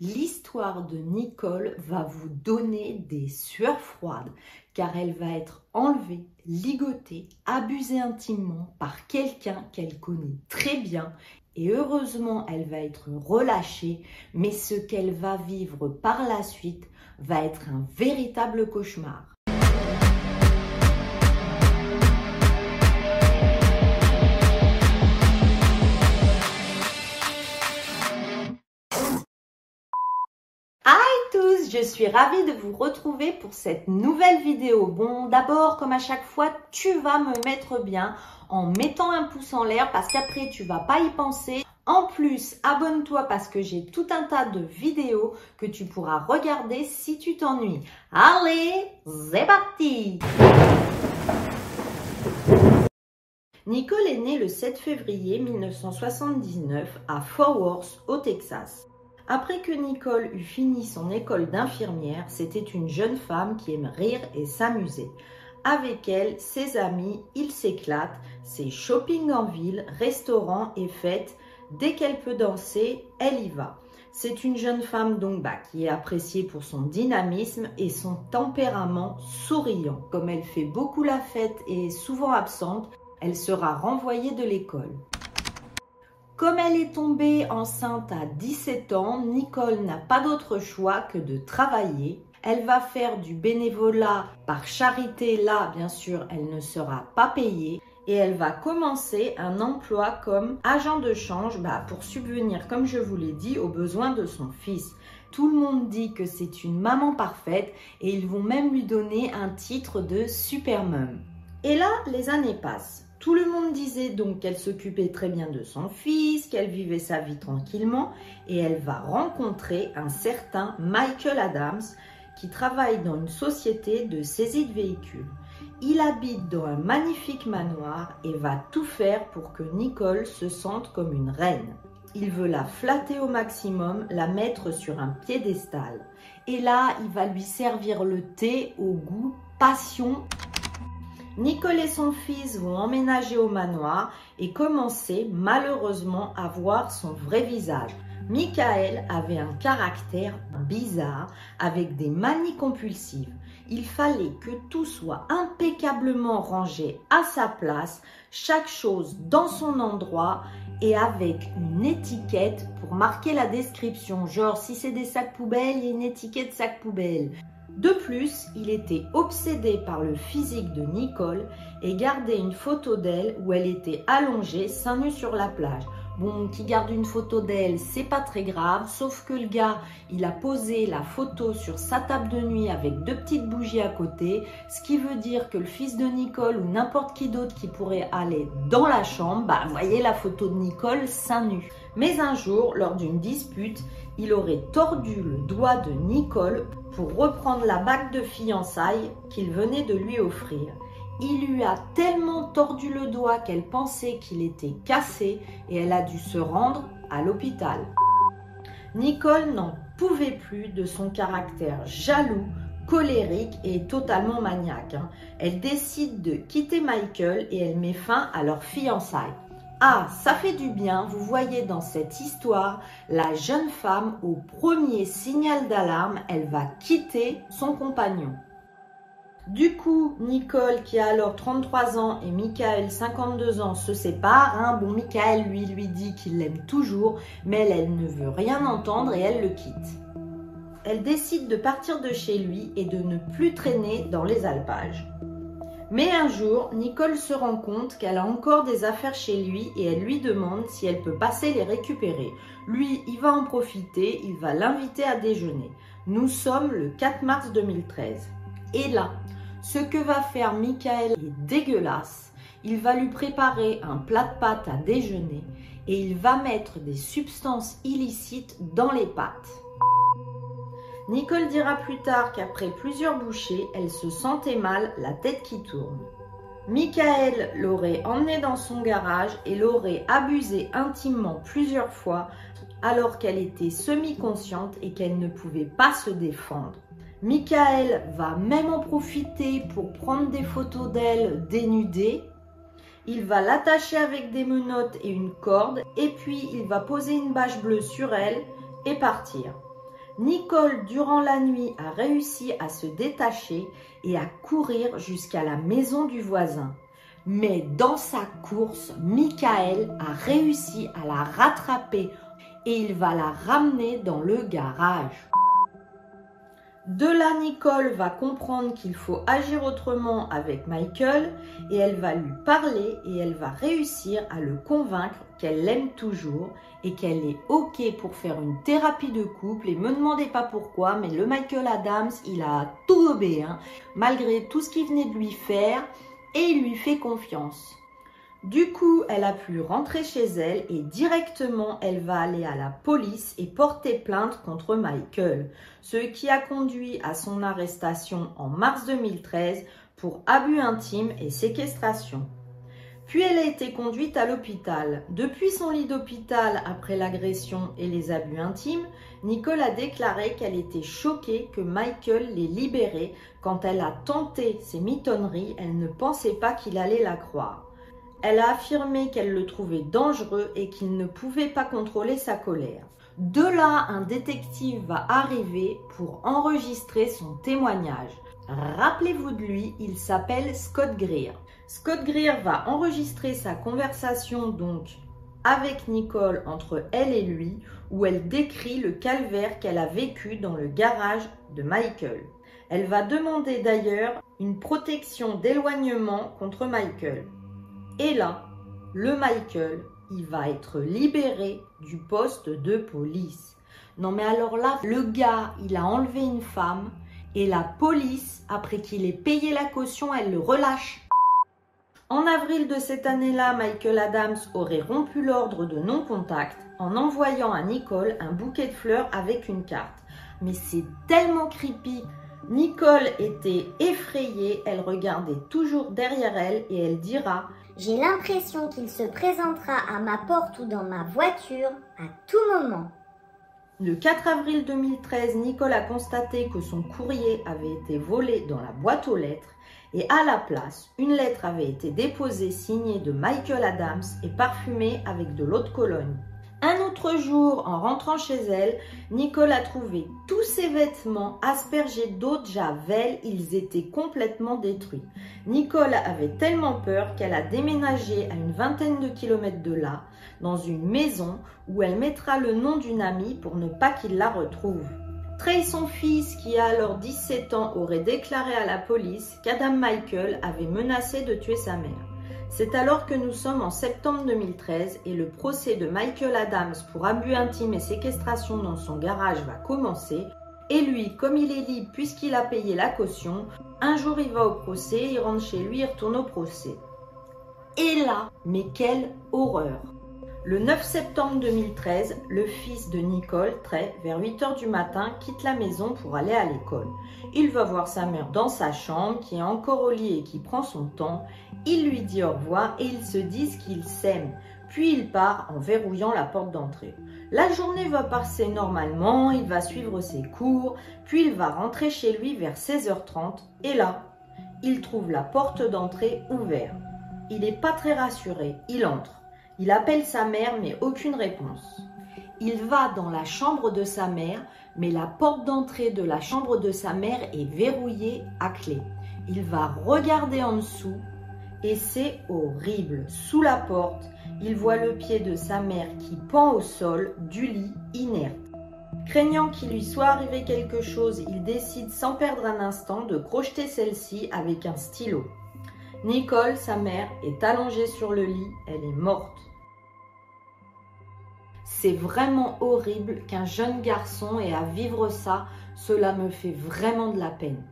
l'histoire de Nicole va vous donner des sueurs froides car elle va être enlevée, ligotée, abusée intimement par quelqu'un qu'elle connaît très bien et heureusement elle va être relâchée, mais ce qu'elle va vivre par la suite va être un véritable cauchemar. Je suis ravie de vous retrouver pour cette nouvelle vidéo. Bon, d'abord, comme à chaque fois, tu vas me mettre bien en mettant un pouce en l'air parce qu'après, tu vas pas y penser. En plus, abonne-toi parce que j'ai tout un tas de vidéos que tu pourras regarder si tu t'ennuies. Allez, c'est parti Nicole est née le 7 février 1979 à Fort Worth, au Texas. Après que Nicole eut fini son école d'infirmière, c'était une jeune femme qui aime rire et s'amuser. Avec elle, ses amis, il s'éclate, ses shopping en ville, restaurants et fêtes. Dès qu'elle peut danser, elle y va. C'est une jeune femme donc bah, qui est appréciée pour son dynamisme et son tempérament souriant. Comme elle fait beaucoup la fête et est souvent absente, elle sera renvoyée de l'école. Comme elle est tombée enceinte à 17 ans, Nicole n'a pas d'autre choix que de travailler. Elle va faire du bénévolat par charité. Là, bien sûr, elle ne sera pas payée. Et elle va commencer un emploi comme agent de change bah, pour subvenir, comme je vous l'ai dit, aux besoins de son fils. Tout le monde dit que c'est une maman parfaite et ils vont même lui donner un titre de super Et là, les années passent. Tout le monde disait donc qu'elle s'occupait très bien de son fils, qu'elle vivait sa vie tranquillement et elle va rencontrer un certain Michael Adams qui travaille dans une société de saisie de véhicules. Il habite dans un magnifique manoir et va tout faire pour que Nicole se sente comme une reine. Il veut la flatter au maximum, la mettre sur un piédestal. Et là, il va lui servir le thé au goût passion Nicole et son fils vont emménager au manoir et commencer malheureusement à voir son vrai visage. Michael avait un caractère bizarre avec des manies compulsives. Il fallait que tout soit impeccablement rangé à sa place, chaque chose dans son endroit et avec une étiquette pour marquer la description. Genre, si c'est des sacs poubelles, il y a une étiquette sac poubelle. De plus, il était obsédé par le physique de Nicole et gardait une photo d'elle où elle était allongée, seins nus sur la plage. Bon, qui garde une photo d'elle, c'est pas très grave, sauf que le gars, il a posé la photo sur sa table de nuit avec deux petites bougies à côté, ce qui veut dire que le fils de Nicole ou n'importe qui d'autre qui pourrait aller dans la chambre, bah, voyez la photo de Nicole seins nus. Mais un jour, lors d'une dispute, il aurait tordu le doigt de Nicole pour reprendre la bague de fiançailles qu'il venait de lui offrir. Il lui a tellement tordu le doigt qu'elle pensait qu'il était cassé et elle a dû se rendre à l'hôpital. Nicole n'en pouvait plus de son caractère jaloux, colérique et totalement maniaque. Hein. Elle décide de quitter Michael et elle met fin à leur fiançailles. Ah, ça fait du bien, vous voyez dans cette histoire, la jeune femme, au premier signal d'alarme, elle va quitter son compagnon. Du coup, Nicole, qui a alors 33 ans, et Michael, 52 ans, se séparent. Bon, Michael, lui, lui dit qu'il l'aime toujours, mais elle, elle ne veut rien entendre et elle le quitte. Elle décide de partir de chez lui et de ne plus traîner dans les alpages. Mais un jour, Nicole se rend compte qu'elle a encore des affaires chez lui et elle lui demande si elle peut passer les récupérer. Lui, il va en profiter, il va l'inviter à déjeuner. Nous sommes le 4 mars 2013. Et là, ce que va faire Michael est dégueulasse. Il va lui préparer un plat de pâtes à déjeuner et il va mettre des substances illicites dans les pâtes. Nicole dira plus tard qu'après plusieurs bouchées, elle se sentait mal, la tête qui tourne. Michael l'aurait emmenée dans son garage et l'aurait abusée intimement plusieurs fois alors qu'elle était semi-consciente et qu'elle ne pouvait pas se défendre. Michael va même en profiter pour prendre des photos d'elle dénudée. Il va l'attacher avec des menottes et une corde et puis il va poser une bâche bleue sur elle et partir. Nicole, durant la nuit, a réussi à se détacher et à courir jusqu'à la maison du voisin. Mais dans sa course, Michael a réussi à la rattraper et il va la ramener dans le garage. De là, Nicole va comprendre qu'il faut agir autrement avec Michael et elle va lui parler et elle va réussir à le convaincre qu'elle l'aime toujours et qu'elle est OK pour faire une thérapie de couple. Et me demandez pas pourquoi, mais le Michael Adams, il a tout obéi, hein, malgré tout ce qu'il venait de lui faire et il lui fait confiance. Du coup, elle a pu rentrer chez elle et directement elle va aller à la police et porter plainte contre Michael, ce qui a conduit à son arrestation en mars 2013 pour abus intime et séquestration. Puis elle a été conduite à l'hôpital. Depuis son lit d'hôpital après l'agression et les abus intimes, Nicole a déclaré qu'elle était choquée que Michael l'ait libérée. Quand elle a tenté ses mitonneries, elle ne pensait pas qu'il allait la croire. Elle a affirmé qu'elle le trouvait dangereux et qu'il ne pouvait pas contrôler sa colère. De là, un détective va arriver pour enregistrer son témoignage. Rappelez-vous de lui, il s'appelle Scott Greer. Scott Greer va enregistrer sa conversation donc avec Nicole entre elle et lui, où elle décrit le calvaire qu'elle a vécu dans le garage de Michael. Elle va demander d'ailleurs une protection d'éloignement contre Michael. Et là, le Michael, il va être libéré du poste de police. Non mais alors là, le gars, il a enlevé une femme et la police, après qu'il ait payé la caution, elle le relâche. En avril de cette année-là, Michael Adams aurait rompu l'ordre de non-contact en envoyant à Nicole un bouquet de fleurs avec une carte. Mais c'est tellement creepy. Nicole était effrayée, elle regardait toujours derrière elle et elle dira j'ai l'impression qu'il se présentera à ma porte ou dans ma voiture à tout moment. Le 4 avril 2013, Nicole a constaté que son courrier avait été volé dans la boîte aux lettres et à la place, une lettre avait été déposée signée de Michael Adams et parfumée avec de l'eau de Cologne. Un autre jour, en rentrant chez elle, Nicole a trouvé tous ses vêtements aspergés d'eau de javel. Ils étaient complètement détruits. Nicole avait tellement peur qu'elle a déménagé à une vingtaine de kilomètres de là, dans une maison où elle mettra le nom d'une amie pour ne pas qu'il la retrouve. Trey, son fils, qui a alors 17 ans, aurait déclaré à la police qu'Adam Michael avait menacé de tuer sa mère. C'est alors que nous sommes en septembre 2013 et le procès de Michael Adams pour abus intime et séquestration dans son garage va commencer. Et lui, comme il est libre puisqu'il a payé la caution, un jour il va au procès, il rentre chez lui, il retourne au procès. Et là, mais quelle horreur le 9 septembre 2013, le fils de Nicole, Trey, vers 8 heures du matin, quitte la maison pour aller à l'école. Il va voir sa mère dans sa chambre, qui est encore au lit et qui prend son temps. Il lui dit au revoir et ils se disent qu'ils s'aiment. Puis il part en verrouillant la porte d'entrée. La journée va passer normalement, il va suivre ses cours, puis il va rentrer chez lui vers 16h30 et là, il trouve la porte d'entrée ouverte. Il n'est pas très rassuré, il entre. Il appelle sa mère, mais aucune réponse. Il va dans la chambre de sa mère, mais la porte d'entrée de la chambre de sa mère est verrouillée à clé. Il va regarder en dessous et c'est horrible. Sous la porte, il voit le pied de sa mère qui pend au sol du lit inerte. Craignant qu'il lui soit arrivé quelque chose, il décide sans perdre un instant de crocheter celle-ci avec un stylo. Nicole, sa mère, est allongée sur le lit, elle est morte. C'est vraiment horrible qu'un jeune garçon ait à vivre ça. Cela me fait vraiment de la peine.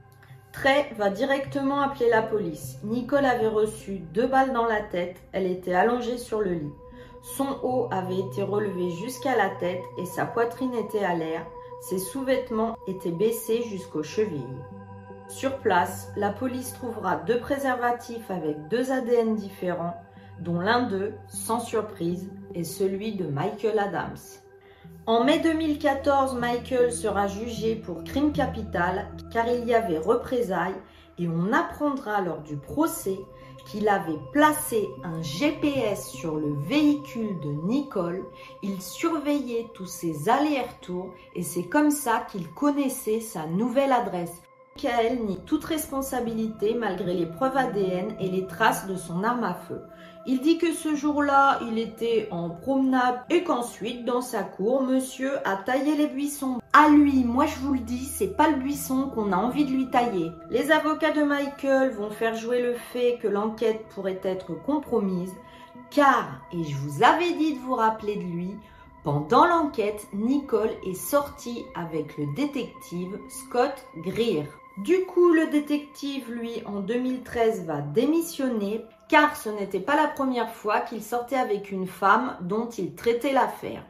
Trey va directement appeler la police. Nicole avait reçu deux balles dans la tête. Elle était allongée sur le lit. Son haut avait été relevé jusqu'à la tête et sa poitrine était à l'air. Ses sous-vêtements étaient baissés jusqu'aux chevilles. Sur place, la police trouvera deux préservatifs avec deux ADN différents dont l'un d'eux, sans surprise, est celui de Michael Adams. En mai 2014, Michael sera jugé pour crime capital car il y avait représailles et on apprendra lors du procès qu'il avait placé un GPS sur le véhicule de Nicole. Il surveillait tous ses allers-retours et c'est comme ça qu'il connaissait sa nouvelle adresse. Michael nie toute responsabilité malgré les preuves ADN et les traces de son arme à feu. Il dit que ce jour-là, il était en promenade et qu'ensuite, dans sa cour, monsieur a taillé les buissons. À lui, moi je vous le dis, c'est pas le buisson qu'on a envie de lui tailler. Les avocats de Michael vont faire jouer le fait que l'enquête pourrait être compromise, car, et je vous avais dit de vous rappeler de lui, pendant l'enquête, Nicole est sortie avec le détective Scott Greer. Du coup, le détective, lui, en 2013, va démissionner car ce n'était pas la première fois qu'il sortait avec une femme dont il traitait l'affaire.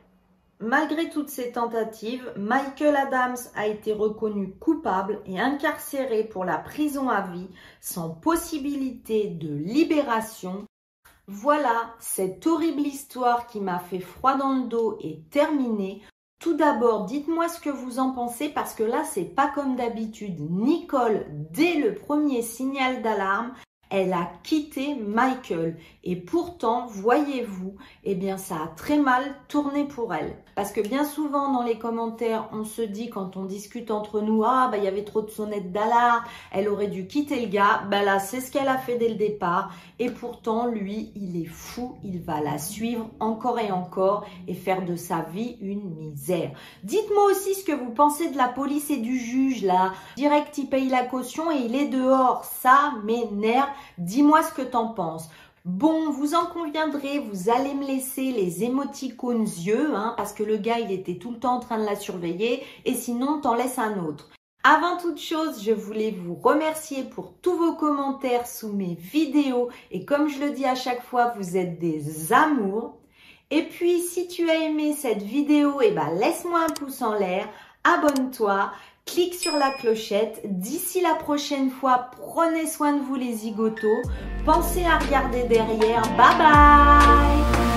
Malgré toutes ces tentatives, Michael Adams a été reconnu coupable et incarcéré pour la prison à vie sans possibilité de libération. Voilà, cette horrible histoire qui m'a fait froid dans le dos est terminée. Tout d'abord, dites-moi ce que vous en pensez parce que là, c'est pas comme d'habitude. Nicole, dès le premier signal d'alarme, elle a quitté Michael. Et pourtant, voyez-vous, eh bien, ça a très mal tourné pour elle. Parce que bien souvent, dans les commentaires, on se dit, quand on discute entre nous, ah, bah, il y avait trop de sonnettes d'alarme, elle aurait dû quitter le gars. Bah là, c'est ce qu'elle a fait dès le départ. Et pourtant, lui, il est fou. Il va la suivre encore et encore et faire de sa vie une misère. Dites-moi aussi ce que vous pensez de la police et du juge, là. Direct, il paye la caution et il est dehors. Ça m'énerve. Dis-moi ce que t'en penses. Bon, vous en conviendrez, vous allez me laisser les émoticônes yeux, hein, parce que le gars, il était tout le temps en train de la surveiller, et sinon, t'en laisses un autre. Avant toute chose, je voulais vous remercier pour tous vos commentaires sous mes vidéos, et comme je le dis à chaque fois, vous êtes des amours. Et puis, si tu as aimé cette vidéo, eh ben, laisse-moi un pouce en l'air, abonne-toi, clique sur la clochette. D'ici la prochaine fois, prenez soin de vous les zigotos. Pensez à regarder derrière. Bye bye